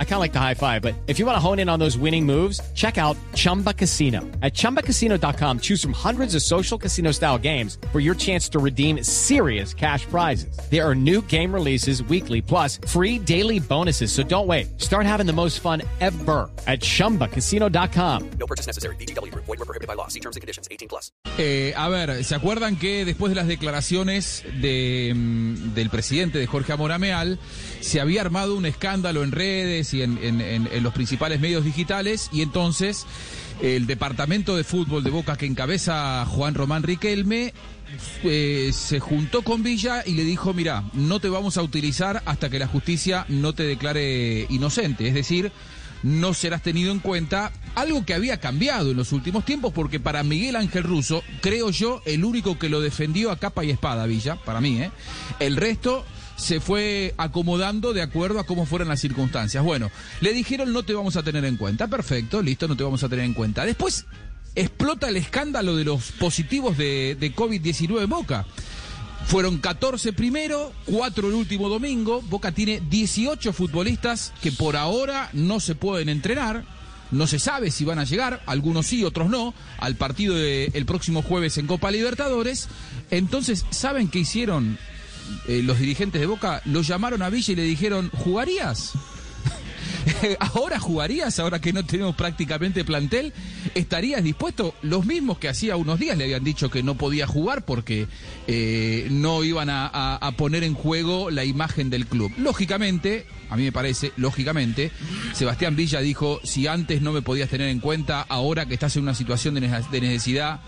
I kind of like the high five, but if you want to hone in on those winning moves, check out Chumba Casino. At ChumbaCasino.com, choose from hundreds of social casino style games for your chance to redeem serious cash prizes. There are new game releases weekly, plus free daily bonuses. So don't wait. Start having the most fun ever at ChumbaCasino.com. No purchase necessary. BGW. Void were prohibited by law. See terms and conditions. 18 plus. Eh, a ver, ¿se acuerdan que después de las declaraciones de, mm, del presidente de Jorge Amorameal, se había armado un escándalo en redes y en, los principales medios digitales y entonces el departamento de fútbol de Boca que encabeza Juan Román Riquelme eh, se juntó con Villa y le dijo, mira, no te vamos a utilizar hasta que la justicia no te declare inocente, es decir, no serás tenido en cuenta, algo que había cambiado en los últimos tiempos, porque para Miguel Ángel Russo, creo yo, el único que lo defendió a capa y espada, Villa, para mí, ¿eh? El resto se fue acomodando de acuerdo a cómo fueran las circunstancias. Bueno, le dijeron no te vamos a tener en cuenta, perfecto, listo, no te vamos a tener en cuenta. Después explota el escándalo de los positivos de, de COVID-19 en Boca. Fueron 14 primero, 4 el último domingo. Boca tiene 18 futbolistas que por ahora no se pueden entrenar. No se sabe si van a llegar, algunos sí, otros no, al partido de- el próximo jueves en Copa Libertadores. Entonces, ¿saben qué hicieron eh, los dirigentes de Boca? Lo llamaron a Villa y le dijeron, ¿jugarías? ¿Ahora jugarías, ahora que no tenemos prácticamente plantel? ¿Estarías dispuesto? Los mismos que hacía unos días le habían dicho que no podía jugar porque eh, no iban a, poner en juego la imagen del club. Lógicamente, a mí me parece, lógicamente, Sebastián Villa dijo, si antes no me podías tener en cuenta, ahora que estás en una situación de necesidad,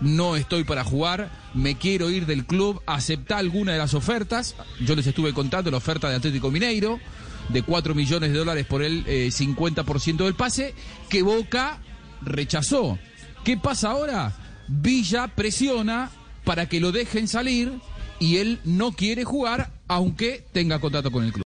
no estoy para jugar, me quiero ir del club, aceptá alguna de las ofertas. Yo les estuve contando la oferta de Atlético Mineiro, de 4 millones de dólares por el eh, 50% del pase, que Boca rechazó. ¿Qué pasa ahora? Villa presiona para que lo dejen salir y él no quiere jugar aunque tenga contrato con el club.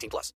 18 plus.